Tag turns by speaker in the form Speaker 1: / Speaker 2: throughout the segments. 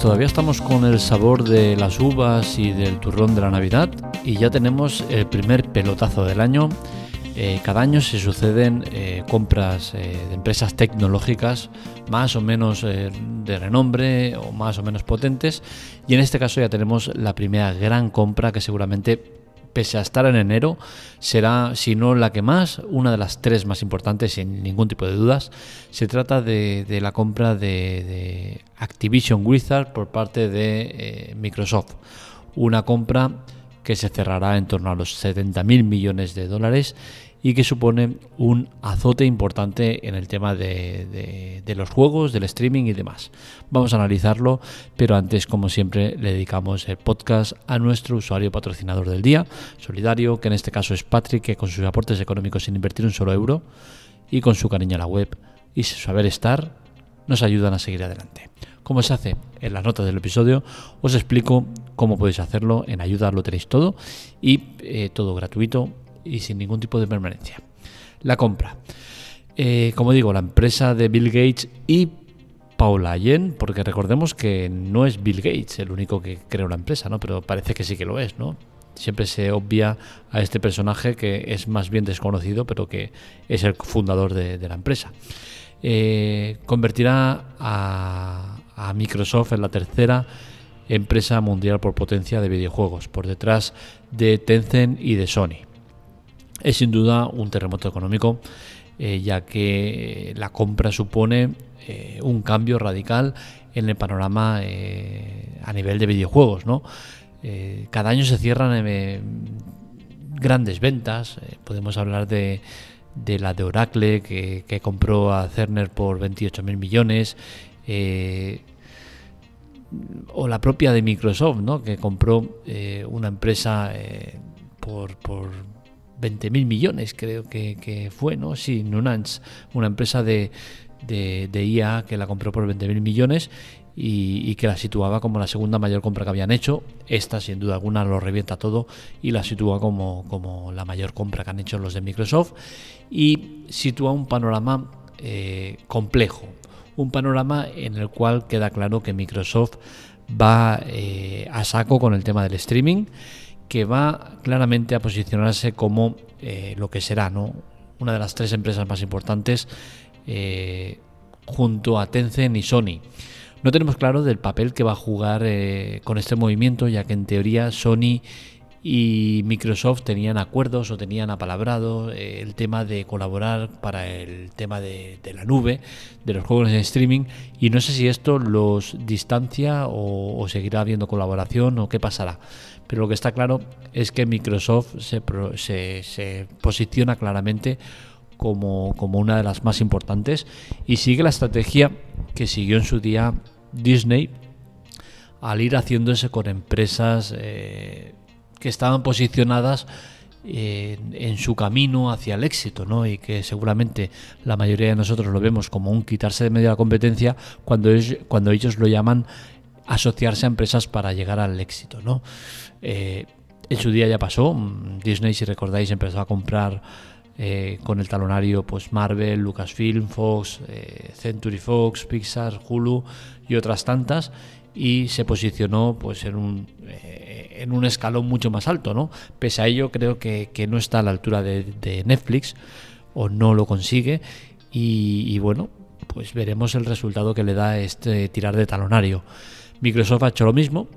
Speaker 1: Todavía estamos con el sabor de las uvas y del turrón de la Navidad y ya tenemos el primer pelotazo del año. Eh, cada año se suceden eh, compras eh, de empresas tecnológicas más o menos de renombre o más o menos potentes y en este caso ya tenemos la primera gran compra que seguramente pese a estar en enero, será, si no la que más, una de las tres más importantes, sin ningún tipo de dudas. Se trata de, la compra de, Activision Blizzard por parte de eh, Microsoft. Una compra que se cerrará en torno a los 70 mil millones de dólares y que supone un azote importante en el tema de, los juegos, del streaming y demás. Vamos a analizarlo, pero antes, como siempre, le dedicamos el podcast a nuestro usuario patrocinador del día, solidario, que en este caso es Patrick, que con sus aportes económicos sin invertir un solo euro y con su cariño a la web y su saber estar, nos ayudan a seguir adelante. ¿Cómo se hace? En las notas del episodio os explico cómo podéis hacerlo. En ayuda lo tenéis todo y eh, todo gratuito y sin ningún tipo de permanencia. La compra. Eh, como digo, la empresa de Bill Gates y Paula Allen, porque recordemos que no es Bill Gates el único que creó la empresa, ¿no? Pero parece que sí que lo es, ¿no? Siempre se obvia a este personaje que es más bien desconocido, pero que es el fundador de, la empresa. Eh, convertirá a, a Microsoft en la tercera empresa mundial por potencia de videojuegos, por detrás de Tencent y de Sony es sin duda un terremoto económico, eh, ya que la compra supone eh, un cambio radical en el panorama eh, a nivel de videojuegos. ¿no? cada año se cierran grandes ventas, podemos hablar de, la de Oracle que, compró a Cerner por 28.000 millones, o la propia de Microsoft, ¿no? que compró una empresa por 20.000 millones, creo que, fue, ¿no? Sí, Nunans, una empresa de, de, IA que la compró por 20.000 millones y, que la situaba como la segunda mayor compra que habían hecho. Esta, sin duda alguna, lo revienta todo y la sitúa como, como la mayor compra que han hecho los de Microsoft y sitúa un panorama eh, complejo, un panorama en el cual queda claro que Microsoft va eh, a saco con el tema del streaming que va claramente a posicionarse como eh, lo que será ¿no? una de las tres empresas más importantes eh, junto a Tencent y Sony. No tenemos claro del papel que va a jugar eh, con este movimiento, ya que en teoría Sony y Microsoft tenían acuerdos o tenían apalabrado el tema de colaborar para el tema de, la nube, de los juegos en streaming, y no sé si esto los distancia o seguirá habiendo colaboración o qué pasará pero lo que está claro es que Microsoft se, se, posiciona claramente como, una de las más importantes y sigue la estrategia que siguió en su día Disney al ir haciéndose con empresas eh, que estaban posicionadas en, su camino hacia el éxito, ¿no? Y que seguramente la mayoría de nosotros lo vemos como un quitarse de medio de la competencia cuando, cuando ellos lo llaman asociarse a empresas para llegar al éxito, ¿no? Eh, en su día ya pasó. Disney, si recordáis, empezó a comprar eh, con el talonario pues Marvel, Lucasfilm, Fox, eh, Century Fox, Pixar, Hulu y otras tantas y se posicionó pues en un, en un escalón mucho más alto, ¿no? Pese a ello creo que, no está a la altura de, Netflix o no lo consigue y, y, bueno, pues veremos el resultado que le da este tirar de talonario. Microsoft ha hecho lo mismo,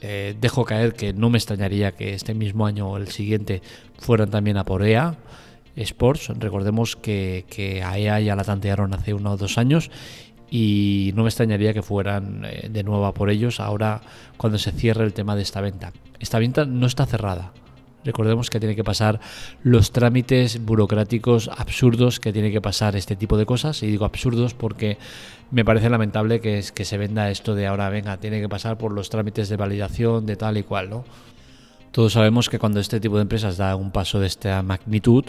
Speaker 1: eh, dejo caer que no me extrañaría que este mismo año o el siguiente fueran también a por EA Sports. Recordemos que, a EA ya la tantearon hace uno o dos años y no me extrañaría que fueran eh, de nuevo a por ellos ahora cuando se cierre el tema de esta venta. Esta venta no está cerrada. Recordemos que tiene que pasar los trámites burocráticos absurdos que tiene que pasar este tipo de cosas. Y digo absurdos porque me parece lamentable que, se venda esto de ahora, venga, tiene que pasar por los trámites de validación de tal y cual, ¿no? Todos sabemos que cuando este tipo de empresas da un paso de esta magnitud,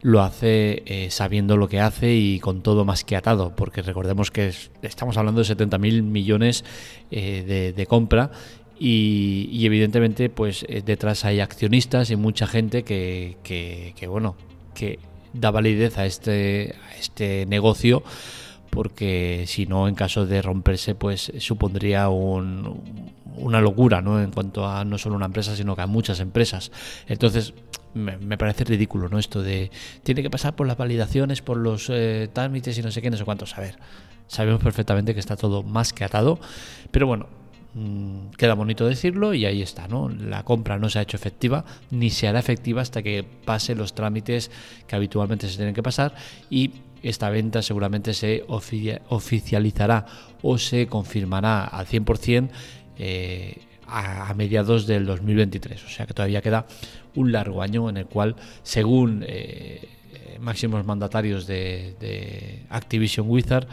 Speaker 1: lo hace eh, sabiendo lo que hace y con todo más que atado, porque recordemos que estamos hablando de 70.000 millones eh, de compra y, evidentemente pues eh, detrás hay accionistas y mucha gente que, bueno que da validez a este, a este negocio porque si no, en caso de romperse, pues supondría una locura, ¿no? En cuanto a no solo una empresa, sino que a muchas empresas. Entonces, me, parece ridículo, ¿no? Esto de tiene que pasar por las validaciones, por los eh, trámites y no sé qué, no sé cuántos. A ver, sabemos perfectamente que está todo más que atado, pero bueno, mm, queda bonito decirlo y ahí está, ¿no? La compra no se ha hecho efectiva ni se hará efectiva hasta que pase los trámites que habitualmente se tienen que pasar y esta venta seguramente se oficializará o se confirmará al 100% eh, a, mediados del 2023. O sea que todavía queda un largo año en el cual, según eh, máximos mandatarios de, Activision Wizard,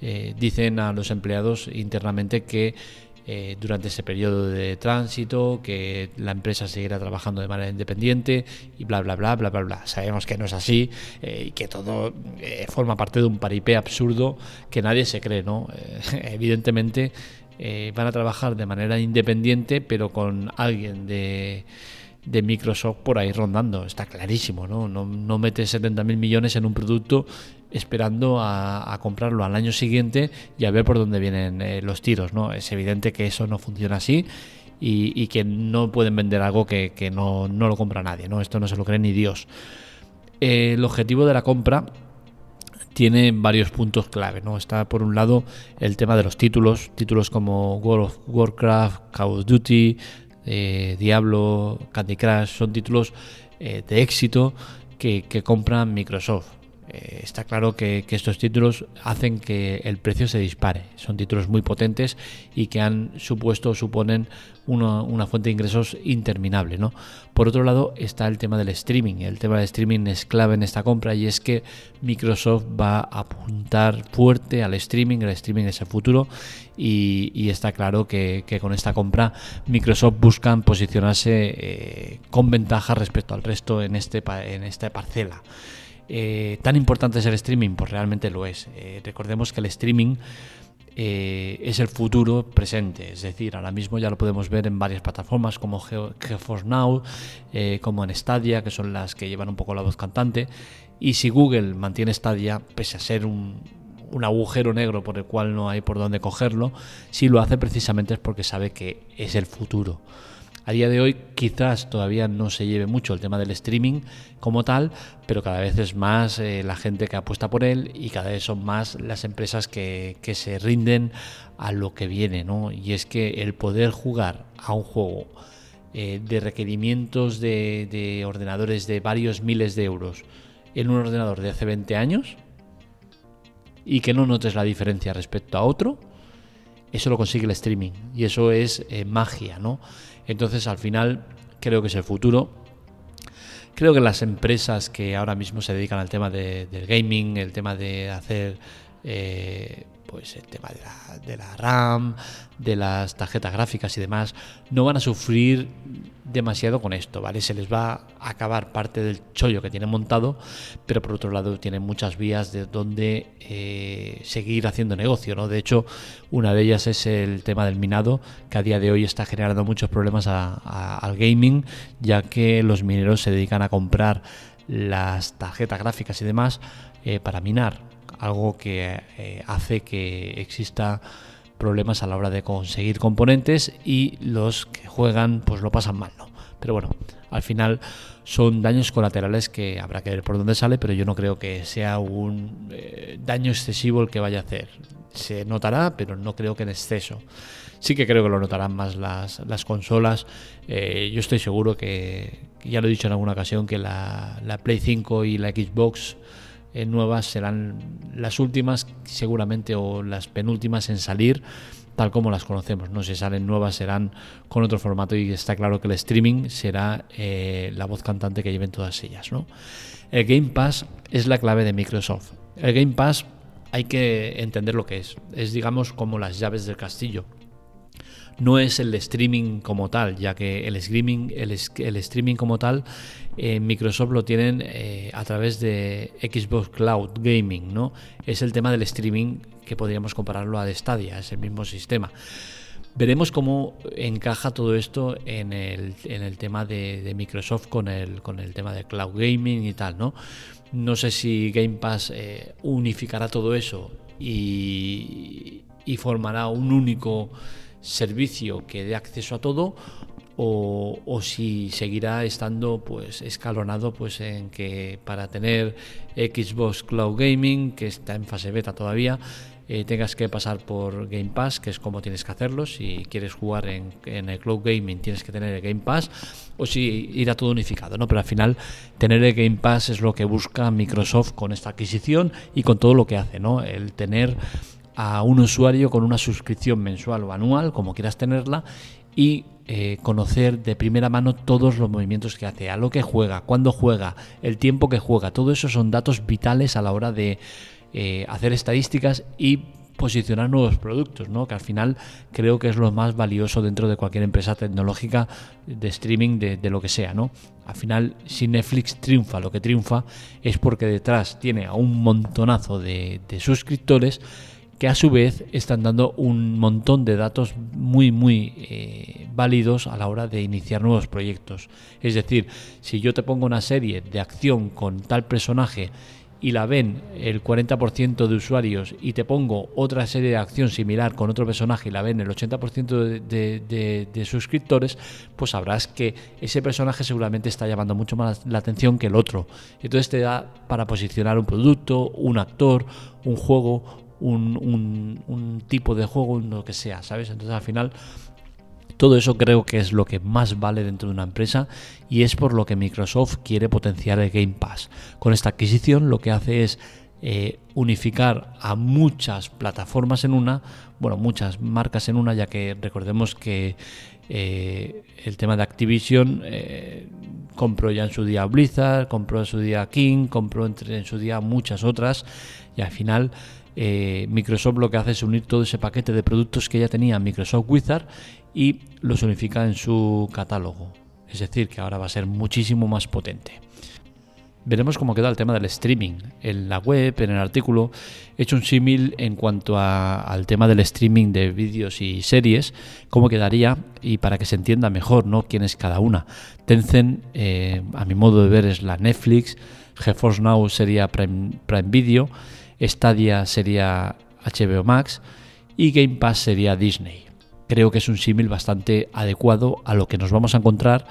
Speaker 1: eh, dicen a los empleados internamente que eh, durante ese periodo de tránsito, que la empresa seguirá trabajando de manera independiente y bla, bla, bla, bla, bla, bla. Sabemos que no es así y que todo forma parte de un paripé absurdo que nadie se cree, ¿no? evidentemente eh, van a trabajar de manera independiente, pero con alguien de, Microsoft por ahí rondando. Está clarísimo, ¿no? No, no metes 70.000 millones en un producto esperando a, comprarlo al año siguiente y a ver por dónde vienen eh, los tiros, ¿no? Es evidente que eso no funciona así. Y, que no pueden vender algo que, no, no, lo compra nadie, ¿no? Esto no se lo cree ni Dios. el objetivo de la compra tiene varios puntos clave. ¿no? Está por un lado el tema de los títulos, títulos como World of Warcraft, Call of Duty, eh, Diablo, Candy Crush, son títulos eh, de éxito que, que compran Microsoft. Eh, está claro que, estos títulos hacen que el precio se dispare. Son títulos muy potentes y que han supuesto suponen una, fuente de ingresos interminable. ¿no? Por otro lado está el tema del streaming. El tema del streaming es clave en esta compra y es que Microsoft va a apuntar fuerte al streaming. El streaming es el futuro y, está claro que, con esta compra Microsoft buscan posicionarse eh, con ventaja respecto al resto en, este, en esta parcela. Eh, ¿Tan importante es el streaming? Pues realmente lo es. Eh, recordemos que el streaming eh, es el futuro presente, es decir, ahora mismo ya lo podemos ver en varias plataformas como GeForce Now, como en Stadia, que son las que llevan un poco la voz cantante. Y si Google mantiene Stadia, pese a ser un, un agujero negro por el cual no hay por dónde cogerlo, si lo hace precisamente es porque sabe que es el futuro. A día de hoy quizás todavía no se lleve mucho el tema del streaming como tal, pero cada vez es más eh, la gente que apuesta por él y cada vez son más las empresas que, se rinden a lo que viene, ¿no? Y es que el poder jugar a un juego eh, de requerimientos de, de ordenadores de varios miles de euros en un ordenador de hace 20 años y que no notes la diferencia respecto a otro, eso lo consigue el streaming y eso es eh, magia, ¿no? Entonces al final creo que es el futuro. Creo que las empresas que ahora mismo se dedican al tema del gaming, el tema de hacer eh, pues el tema de la, de la, RAM, de las tarjetas gráficas y demás, no van a sufrir demasiado con esto, ¿vale? Se les va a acabar parte del chollo que tienen montado, pero por otro lado tienen muchas vías de donde eh, seguir haciendo negocio, ¿no? De hecho, una de ellas es el tema del minado, que a día de hoy está generando muchos problemas al gaming, ya que los mineros se dedican a comprar las tarjetas gráficas y demás eh, para minar, algo que eh, hace que exista problemas a la hora de conseguir componentes y los que juegan pues lo pasan mal, ¿no? Pero bueno, al final son daños colaterales que habrá que ver por dónde sale, pero yo no creo que sea un eh, daño excesivo el que vaya a hacer. Se notará, pero no creo que en exceso. Sí que creo que lo notarán más las, las consolas. Eh, yo estoy seguro que, ya lo he dicho en alguna ocasión, que la Play 5 y la Xbox eh, nuevas serán las últimas seguramente o las penúltimas en salir tal como las conocemos. No si salen nuevas serán con otro formato y está claro que el streaming será eh, la voz cantante que lleven todas ellas. ¿no? El Game Pass es la clave de Microsoft. El Game Pass hay que entender lo que es. Es digamos como las llaves del castillo no es el streaming como tal, ya que el streaming, el, streaming como tal, eh, Microsoft lo tienen eh, a través de Xbox Cloud Gaming, ¿no? Es el tema del streaming que podríamos compararlo a de Stadia, es el mismo sistema. Veremos cómo encaja todo esto en el, en el tema de, Microsoft con el, con el tema de cloud gaming y tal, ¿no? No sé si Game Pass eh, unificará todo eso y, y formará un único servicio que dé acceso a todo o, o, si seguirá estando pues escalonado pues en que para tener Xbox Cloud Gaming que está en fase beta todavía eh, tengas que pasar por Game Pass, que es como tienes que hacerlo. Si quieres jugar en, el Cloud Gaming, tienes que tener el Game Pass, o si irá todo unificado, ¿no? Pero al final, tener el Game Pass es lo que busca Microsoft con esta adquisición y con todo lo que hace, ¿no? El tener a un usuario con una suscripción mensual o anual, como quieras tenerla, y eh, conocer de primera mano todos los movimientos que hace, a lo que juega, cuándo juega, el tiempo que juega. Todo eso son datos vitales a la hora de eh, hacer estadísticas y posicionar nuevos productos, ¿no? que al final creo que es lo más valioso dentro de cualquier empresa tecnológica de streaming de, lo que sea. ¿no? Al final, si Netflix triunfa, lo que triunfa es porque detrás tiene a un montonazo de, suscriptores que a su vez están dando un montón de datos muy muy eh, válidos a la hora de iniciar nuevos proyectos. Es decir, si yo te pongo una serie de acción con tal personaje y la ven el 40% de usuarios y te pongo otra serie de acción similar con otro personaje y la ven el 80% de, suscriptores, pues sabrás que ese personaje seguramente está llamando mucho más la atención que el otro. Entonces te da para posicionar un producto, un actor, un juego, un, tipo de juego, lo que sea, ¿sabes? Entonces al final todo eso creo que es lo que más vale dentro de una empresa y es por lo que Microsoft quiere potenciar el Game Pass. Con esta adquisición lo que hace es eh, unificar a muchas plataformas en una, bueno, muchas marcas en una, ya que recordemos que eh, el tema de Activision eh, compró ya en su día Blizzard, compró en su día King, compró en su día muchas otras y al final Microsoft lo que hace es unir todo ese paquete de productos que ya tenía Microsoft Wizard y los unifica en su catálogo. Es decir, que ahora va a ser muchísimo más potente. Veremos cómo queda el tema del streaming. En la web, en el artículo, he hecho un símil en cuanto al tema del streaming de vídeos y series, cómo quedaría y para que se entienda mejor ¿no? quién es cada una. Tencent, eh, a mi modo de ver, es la Netflix, GeForce Now sería Prime Video, Stadia sería HBO Max y Game Pass sería Disney creo que es un símil bastante adecuado a lo que nos vamos a encontrar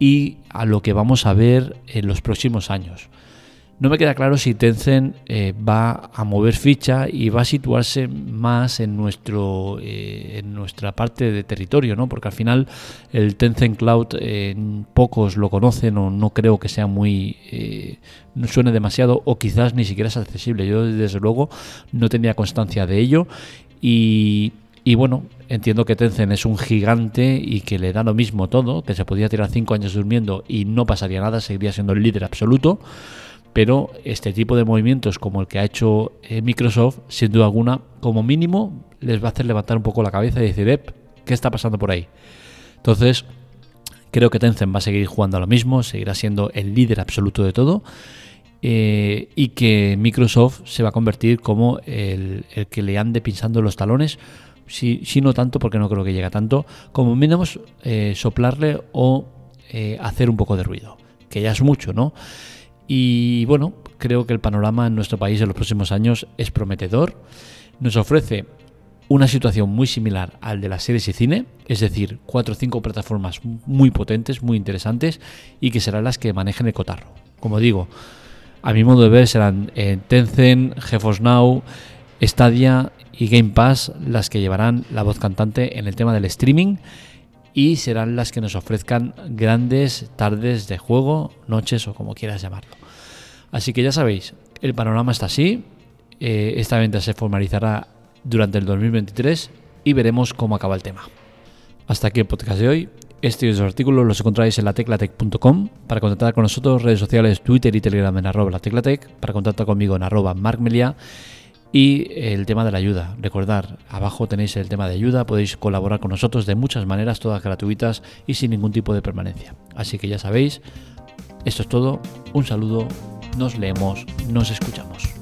Speaker 1: y a lo que vamos a ver en los próximos años. No me queda claro si Tencent eh, va a mover ficha y va a situarse más en, nuestro, eh, en nuestra parte de territorio, ¿no? porque al final el Tencent Cloud eh, pocos lo conocen o no creo que sea muy. no suene demasiado o quizás ni siquiera es accesible. Yo, desde luego, no tenía constancia de ello y y bueno, entiendo que Tencent es un gigante y que le da lo mismo todo, que se podía tirar cinco años durmiendo y no pasaría nada, seguiría siendo el líder absoluto. Pero este tipo de movimientos como el que ha hecho eh, Microsoft, sin duda alguna, como mínimo, les va a hacer levantar un poco la cabeza y decir, ¿qué está pasando por ahí? Entonces, creo que Tencent va a seguir jugando a lo mismo, seguirá siendo el líder absoluto de todo. Eh, y que Microsoft se va a convertir como el, que le ande pinchando los talones si, no tanto, porque no creo que llegue tanto, como mínimo eh, soplarle o hacer un poco de ruido, que ya es mucho, ¿no? Y bueno, creo que el panorama en nuestro país en los próximos años es prometedor. Nos ofrece una situación muy similar al de las series y cine, es decir, cuatro o cinco plataformas muy potentes, muy interesantes y que serán las que manejen el cotarro. Como digo, a mi modo de ver serán eh, Tencent, GeForce Now, Stadia y Game Pass las que llevarán la voz cantante en el tema del streaming y serán las que nos ofrezcan grandes tardes de juego, noches o como quieras llamarlo. Así que ya sabéis, el panorama está así. Eh, esta venta se formalizará durante el 2023 y veremos cómo acaba el tema. Hasta aquí el podcast de hoy. Este y otros artículos los encontráis en lateclatec.com. Para contactar con nosotros, redes sociales, Twitter y Telegram en arroba lateclatec. Para contactar conmigo en arroba markmelia y el tema de la ayuda. Recordar, abajo tenéis el tema de ayuda, podéis colaborar con nosotros de muchas maneras, todas gratuitas y sin ningún tipo de permanencia. Así que ya sabéis, esto es todo, un saludo, nos leemos, nos escuchamos.